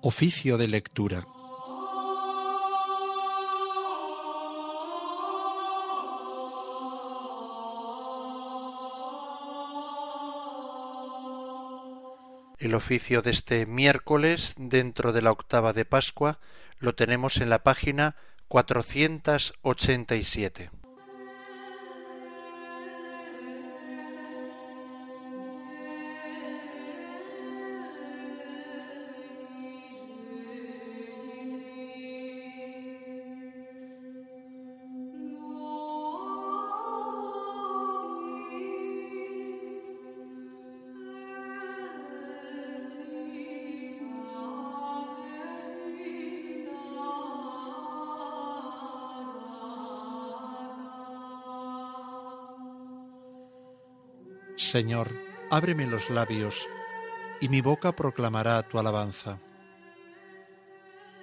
Oficio de lectura. El oficio de este miércoles dentro de la octava de Pascua lo tenemos en la página 487. Señor, ábreme los labios, y mi boca proclamará tu alabanza.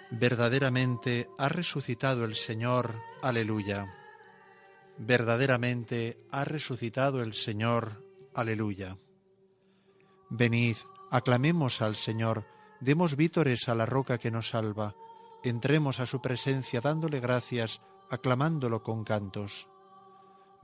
Verdaderamente ha resucitado el Señor, aleluya. Verdaderamente ha resucitado el Señor, aleluya. Venid, aclamemos al Señor, demos vítores a la roca que nos salva, entremos a su presencia dándole gracias, aclamándolo con cantos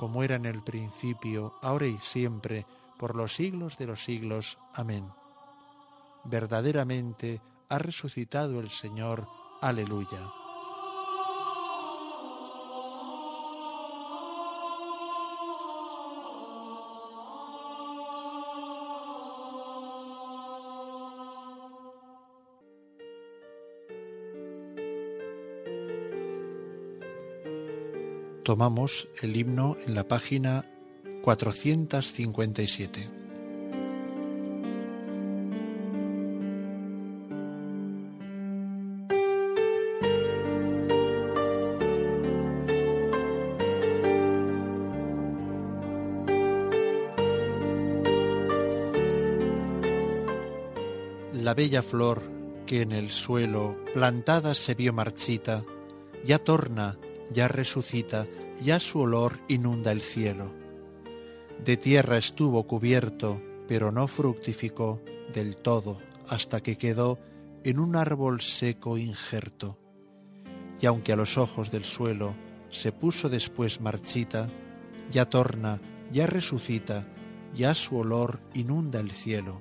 como era en el principio, ahora y siempre, por los siglos de los siglos. Amén. Verdaderamente ha resucitado el Señor. Aleluya. Tomamos el himno en la página 457. La bella flor que en el suelo plantada se vio marchita, ya torna, ya resucita ya su olor inunda el cielo. De tierra estuvo cubierto, pero no fructificó del todo hasta que quedó en un árbol seco injerto. Y aunque a los ojos del suelo se puso después marchita, ya torna, ya resucita, ya su olor inunda el cielo.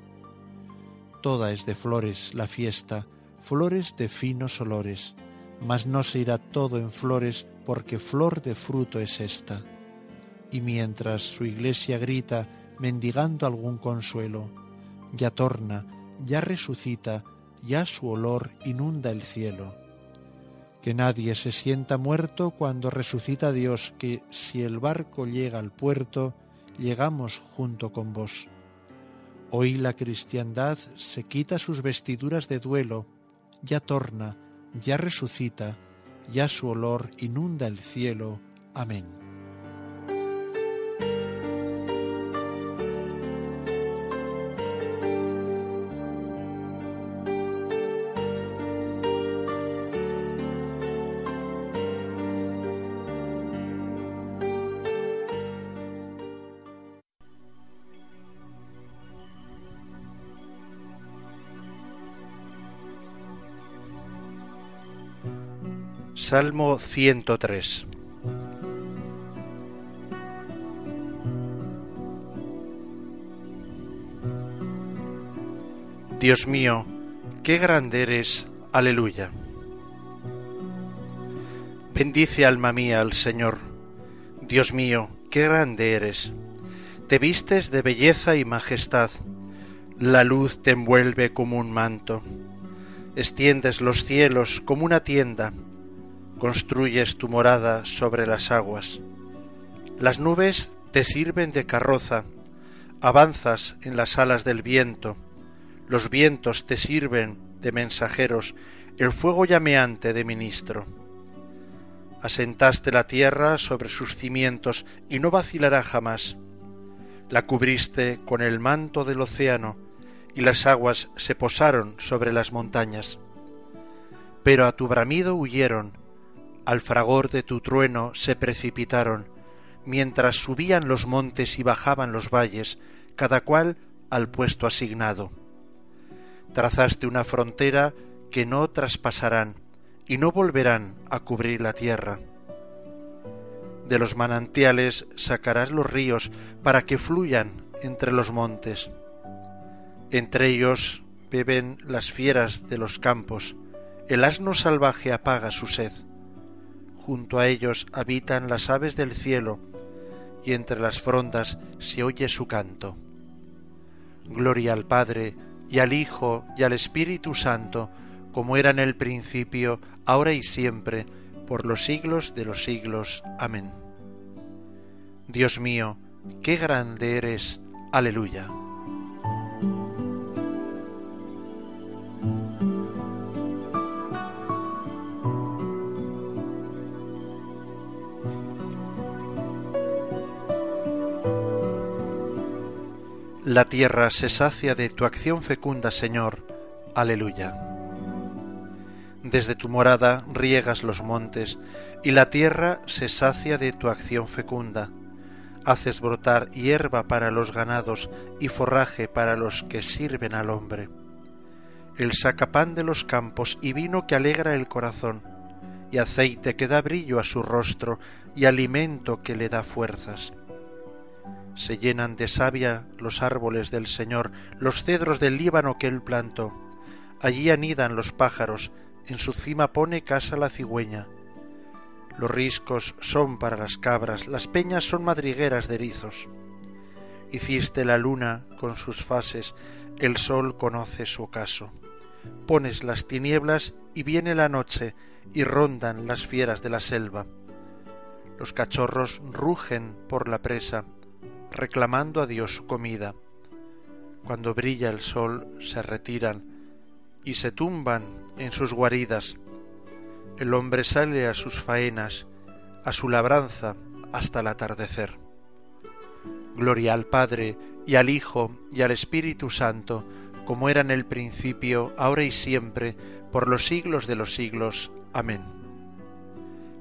Toda es de flores la fiesta, flores de finos olores, mas no se irá todo en flores porque flor de fruto es esta. Y mientras su iglesia grita, mendigando algún consuelo, ya torna, ya resucita, ya su olor inunda el cielo. Que nadie se sienta muerto cuando resucita Dios, que si el barco llega al puerto, llegamos junto con vos. Hoy la cristiandad se quita sus vestiduras de duelo, ya torna, ya resucita, ya su olor inunda el cielo. Amén. Salmo 103 Dios mío, qué grande eres, aleluya. Bendice alma mía al Señor. Dios mío, qué grande eres. Te vistes de belleza y majestad. La luz te envuelve como un manto. Extiendes los cielos como una tienda. Construyes tu morada sobre las aguas. Las nubes te sirven de carroza. Avanzas en las alas del viento los vientos te sirven de mensajeros, el fuego llameante de ministro. Asentaste la tierra sobre sus cimientos y no vacilará jamás. La cubriste con el manto del océano y las aguas se posaron sobre las montañas. Pero a tu bramido huyeron, al fragor de tu trueno se precipitaron, mientras subían los montes y bajaban los valles, cada cual al puesto asignado trazaste una frontera que no traspasarán y no volverán a cubrir la tierra. De los manantiales sacarás los ríos para que fluyan entre los montes. Entre ellos beben las fieras de los campos, el asno salvaje apaga su sed. Junto a ellos habitan las aves del cielo, y entre las frondas se oye su canto. Gloria al Padre, y al Hijo y al Espíritu Santo, como era en el principio, ahora y siempre, por los siglos de los siglos. Amén. Dios mío, qué grande eres. Aleluya. La tierra se sacia de tu acción fecunda, Señor. Aleluya. Desde tu morada riegas los montes, y la tierra se sacia de tu acción fecunda. Haces brotar hierba para los ganados y forraje para los que sirven al hombre. El saca pan de los campos y vino que alegra el corazón, y aceite que da brillo a su rostro y alimento que le da fuerzas se llenan de savia los árboles del Señor, los cedros del Líbano que él plantó. Allí anidan los pájaros, en su cima pone casa la cigüeña. Los riscos son para las cabras, las peñas son madrigueras de erizos. Hiciste la luna con sus fases, el sol conoce su ocaso. Pones las tinieblas y viene la noche, y rondan las fieras de la selva. Los cachorros rugen por la presa, reclamando a Dios su comida. Cuando brilla el sol se retiran y se tumban en sus guaridas. El hombre sale a sus faenas, a su labranza hasta el atardecer. Gloria al Padre y al Hijo y al Espíritu Santo, como era en el principio, ahora y siempre, por los siglos de los siglos. Amén.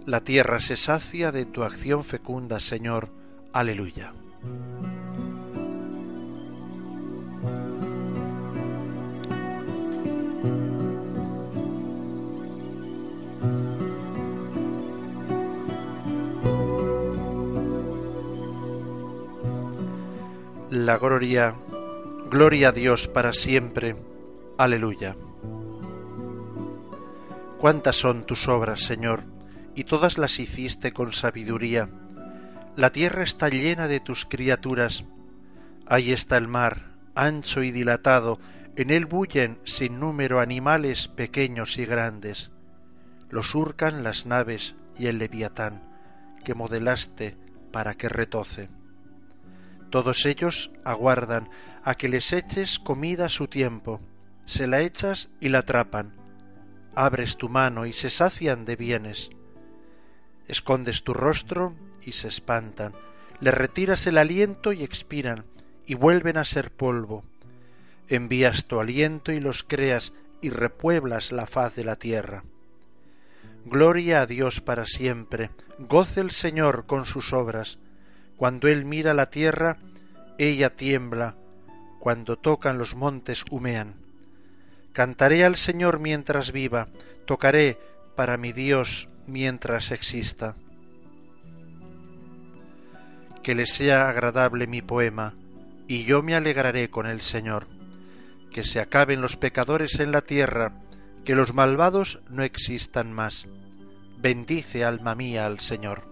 La tierra se sacia de tu acción fecunda, Señor. Aleluya. La gloria, gloria a Dios para siempre. Aleluya. Cuántas son tus obras, Señor, y todas las hiciste con sabiduría la tierra está llena de tus criaturas. Ahí está el mar, ancho y dilatado, en él bullen sin número animales pequeños y grandes. Lo surcan las naves y el leviatán, que modelaste para que retoce. Todos ellos aguardan a que les eches comida a su tiempo, se la echas y la atrapan. Abres tu mano y se sacian de bienes. Escondes tu rostro y se espantan, le retiras el aliento y expiran, y vuelven a ser polvo. Envías tu aliento y los creas, y repueblas la faz de la tierra. Gloria a Dios para siempre, goce el Señor con sus obras. Cuando Él mira la tierra, ella tiembla, cuando tocan los montes humean. Cantaré al Señor mientras viva, tocaré para mi Dios mientras exista. Que le sea agradable mi poema, y yo me alegraré con el Señor. Que se acaben los pecadores en la tierra, que los malvados no existan más. Bendice alma mía al Señor.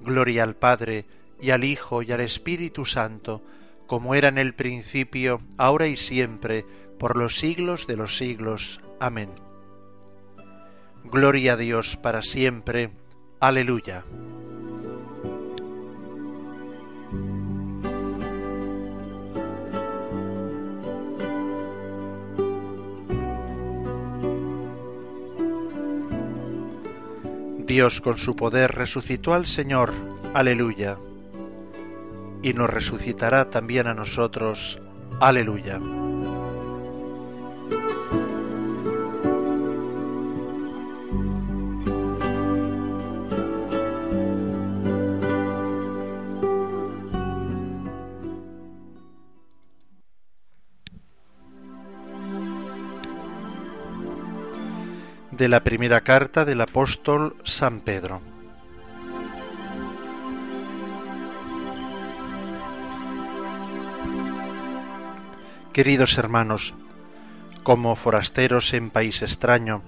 Gloria al Padre, y al Hijo, y al Espíritu Santo, como era en el principio, ahora y siempre, por los siglos de los siglos. Amén. Gloria a Dios para siempre. Aleluya. Dios con su poder resucitó al Señor. Aleluya. Y nos resucitará también a nosotros. Aleluya. De la primera carta del apóstol San Pedro. Queridos hermanos, como forasteros en país extraño,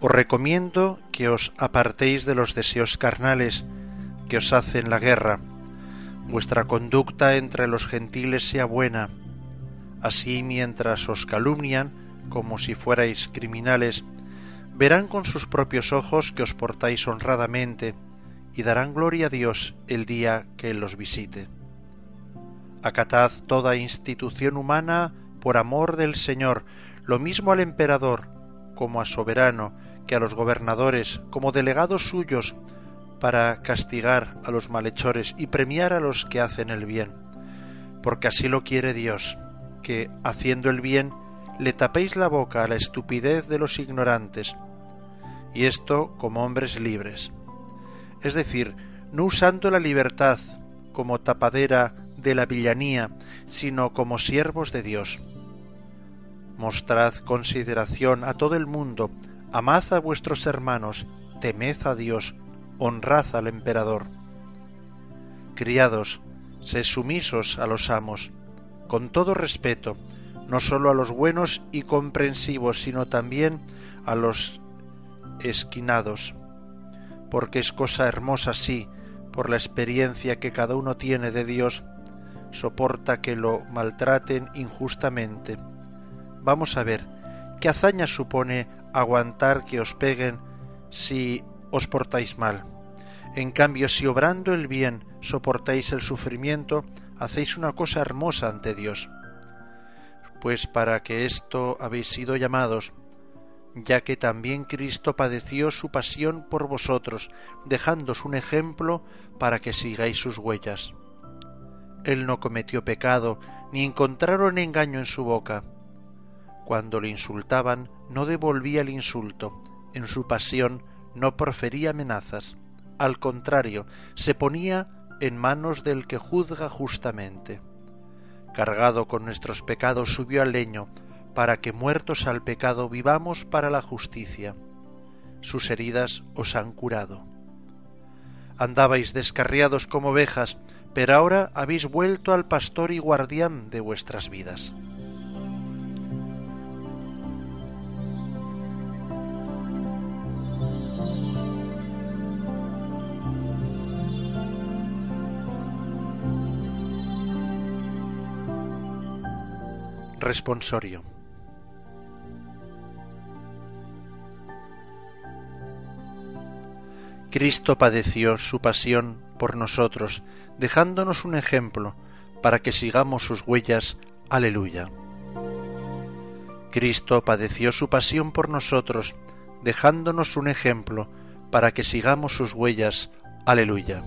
os recomiendo que os apartéis de los deseos carnales que os hacen la guerra, vuestra conducta entre los gentiles sea buena, así mientras os calumnian como si fuerais criminales, verán con sus propios ojos que os portáis honradamente y darán gloria a Dios el día que Él los visite. Acatad toda institución humana por amor del Señor, lo mismo al emperador como a soberano, que a los gobernadores como delegados suyos, para castigar a los malhechores y premiar a los que hacen el bien, porque así lo quiere Dios, que, haciendo el bien, le tapéis la boca a la estupidez de los ignorantes, y esto como hombres libres. Es decir, no usando la libertad como tapadera de la villanía, sino como siervos de Dios. Mostrad consideración a todo el mundo, amad a vuestros hermanos, temed a Dios, honrad al emperador. Criados, sed sumisos a los amos, con todo respeto, no sólo a los buenos y comprensivos, sino también a los esquinados, porque es cosa hermosa sí, por la experiencia que cada uno tiene de Dios, soporta que lo maltraten injustamente. Vamos a ver, ¿qué hazaña supone aguantar que os peguen si os portáis mal? En cambio, si obrando el bien soportáis el sufrimiento, hacéis una cosa hermosa ante Dios. Pues para que esto habéis sido llamados, ya que también Cristo padeció su pasión por vosotros, dejándos un ejemplo para que sigáis sus huellas. Él no cometió pecado, ni encontraron engaño en su boca. Cuando le insultaban, no devolvía el insulto, en su pasión no profería amenazas, al contrario, se ponía en manos del que juzga justamente. Cargado con nuestros pecados subió al leño, para que muertos al pecado vivamos para la justicia. Sus heridas os han curado. Andabais descarriados como ovejas, pero ahora habéis vuelto al pastor y guardián de vuestras vidas. Responsorio Cristo padeció su pasión por nosotros, dejándonos un ejemplo para que sigamos sus huellas. Aleluya. Cristo padeció su pasión por nosotros, dejándonos un ejemplo para que sigamos sus huellas. Aleluya.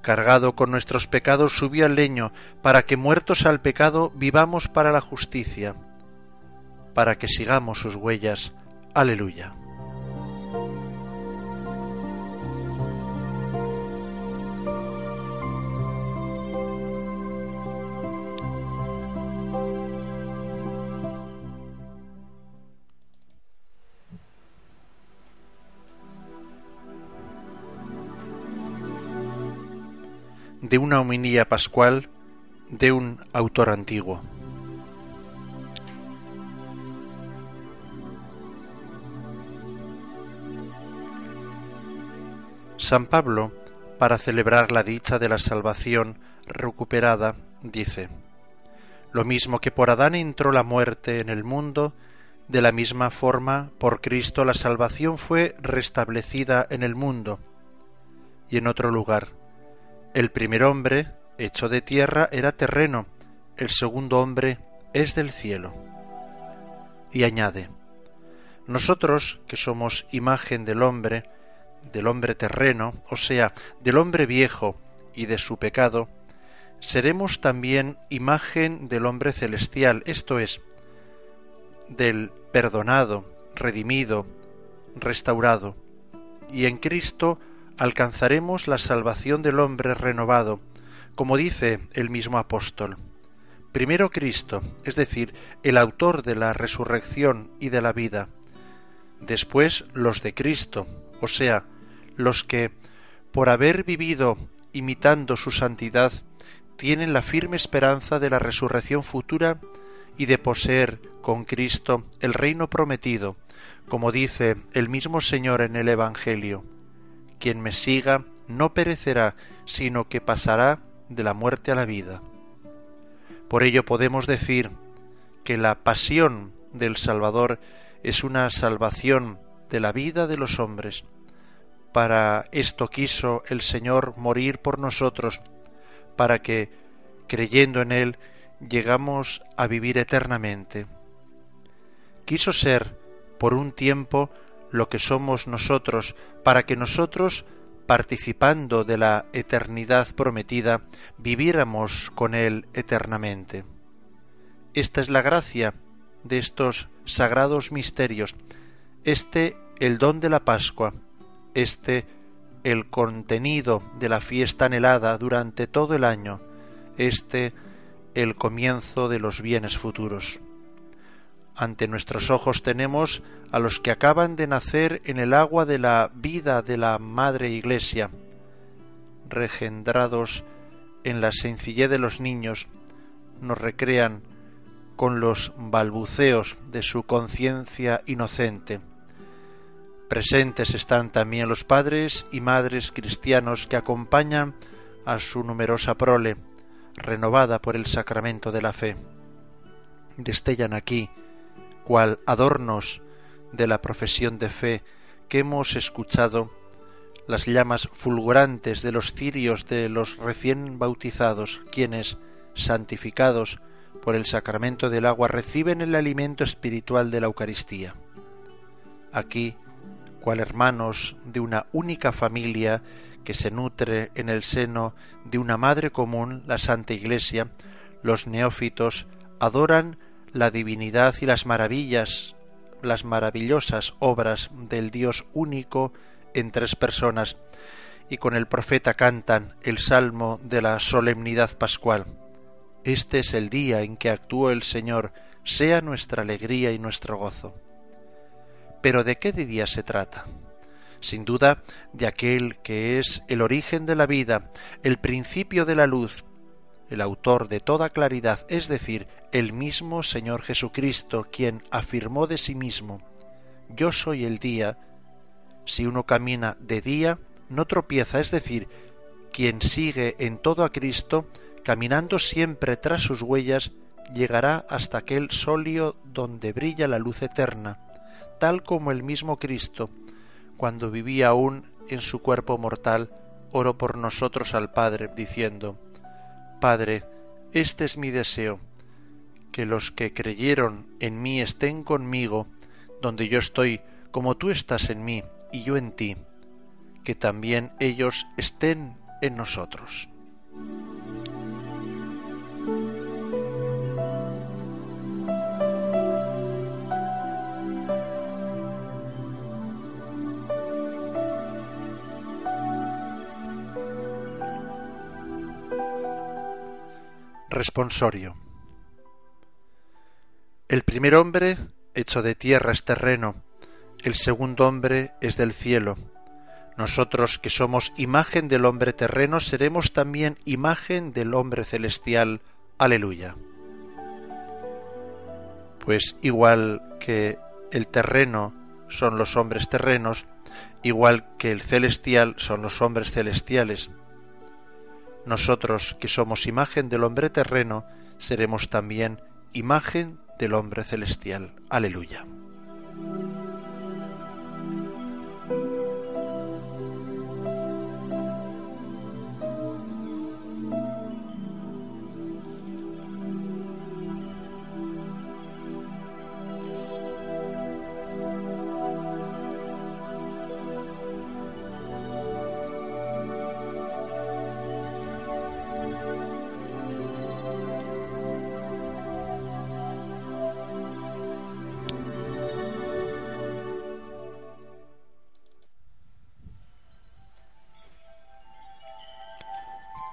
Cargado con nuestros pecados subió al leño, para que muertos al pecado vivamos para la justicia, para que sigamos sus huellas. Aleluya. De una homilía pascual de un autor antiguo. San Pablo, para celebrar la dicha de la salvación recuperada, dice, Lo mismo que por Adán entró la muerte en el mundo, de la misma forma por Cristo la salvación fue restablecida en el mundo. Y en otro lugar, el primer hombre, hecho de tierra, era terreno, el segundo hombre es del cielo. Y añade, nosotros, que somos imagen del hombre, del hombre terreno, o sea, del hombre viejo y de su pecado, seremos también imagen del hombre celestial, esto es, del perdonado, redimido, restaurado, y en Cristo alcanzaremos la salvación del hombre renovado, como dice el mismo apóstol. Primero Cristo, es decir, el autor de la resurrección y de la vida, después los de Cristo, o sea, los que, por haber vivido imitando su santidad, tienen la firme esperanza de la resurrección futura y de poseer con Cristo el reino prometido, como dice el mismo Señor en el Evangelio. Quien me siga no perecerá, sino que pasará de la muerte a la vida. Por ello podemos decir que la pasión del Salvador es una salvación de la vida de los hombres, para esto quiso el Señor morir por nosotros, para que, creyendo en Él, llegamos a vivir eternamente. Quiso ser, por un tiempo, lo que somos nosotros, para que nosotros, participando de la eternidad prometida, viviéramos con Él eternamente. Esta es la gracia de estos sagrados misterios, este el don de la Pascua, este el contenido de la fiesta anhelada durante todo el año, este el comienzo de los bienes futuros. Ante nuestros ojos tenemos a los que acaban de nacer en el agua de la vida de la Madre Iglesia, regendrados en la sencillez de los niños, nos recrean con los balbuceos de su conciencia inocente, Presentes están también los padres y madres cristianos que acompañan a su numerosa prole, renovada por el sacramento de la fe. Destellan aquí, cual adornos de la profesión de fe que hemos escuchado, las llamas fulgurantes de los cirios de los recién bautizados, quienes, santificados por el sacramento del agua, reciben el alimento espiritual de la Eucaristía. Aquí cual hermanos de una única familia que se nutre en el seno de una madre común, la Santa Iglesia, los neófitos adoran la divinidad y las maravillas, las maravillosas obras del Dios único en tres personas, y con el profeta cantan el salmo de la solemnidad pascual. Este es el día en que actuó el Señor, sea nuestra alegría y nuestro gozo. Pero ¿de qué día se trata? Sin duda de aquel que es el origen de la vida, el principio de la luz, el autor de toda claridad, es decir, el mismo Señor Jesucristo, quien afirmó de sí mismo, Yo soy el día. Si uno camina de día, no tropieza, es decir, quien sigue en todo a Cristo, caminando siempre tras sus huellas, llegará hasta aquel solio donde brilla la luz eterna tal como el mismo Cristo, cuando vivía aún en su cuerpo mortal, oró por nosotros al Padre, diciendo, Padre, este es mi deseo, que los que creyeron en mí estén conmigo, donde yo estoy, como tú estás en mí y yo en ti, que también ellos estén en nosotros. Responsorio. El primer hombre, hecho de tierra, es terreno, el segundo hombre es del cielo. Nosotros que somos imagen del hombre terreno seremos también imagen del hombre celestial. Aleluya. Pues igual que el terreno son los hombres terrenos, igual que el celestial son los hombres celestiales. Nosotros que somos imagen del hombre terreno seremos también imagen del hombre celestial. Aleluya.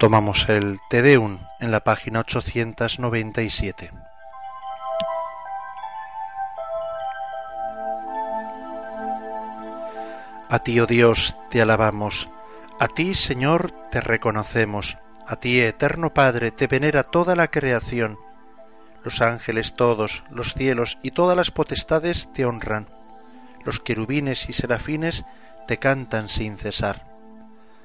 Tomamos el Te Deum en la página 897. A ti, oh Dios, te alabamos, a ti, Señor, te reconocemos, a ti, eterno Padre, te venera toda la creación. Los ángeles todos, los cielos y todas las potestades te honran. Los querubines y serafines te cantan sin cesar.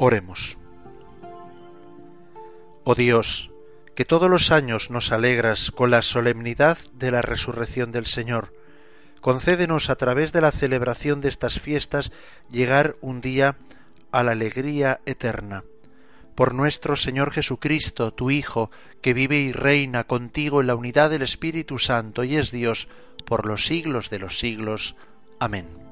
Oremos. Oh Dios, que todos los años nos alegras con la solemnidad de la resurrección del Señor, concédenos a través de la celebración de estas fiestas llegar un día a la alegría eterna. Por nuestro Señor Jesucristo, tu Hijo, que vive y reina contigo en la unidad del Espíritu Santo y es Dios por los siglos de los siglos. Amén.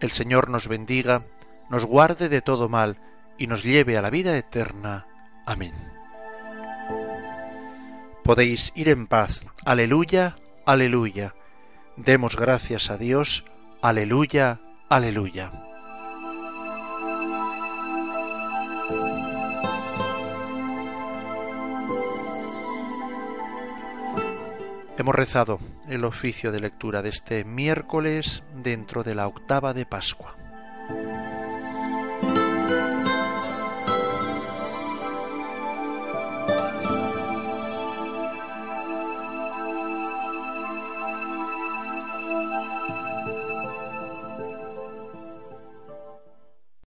El Señor nos bendiga nos guarde de todo mal y nos lleve a la vida eterna. Amén. Podéis ir en paz. Aleluya, aleluya. Demos gracias a Dios. Aleluya, aleluya. Hemos rezado el oficio de lectura de este miércoles dentro de la octava de Pascua.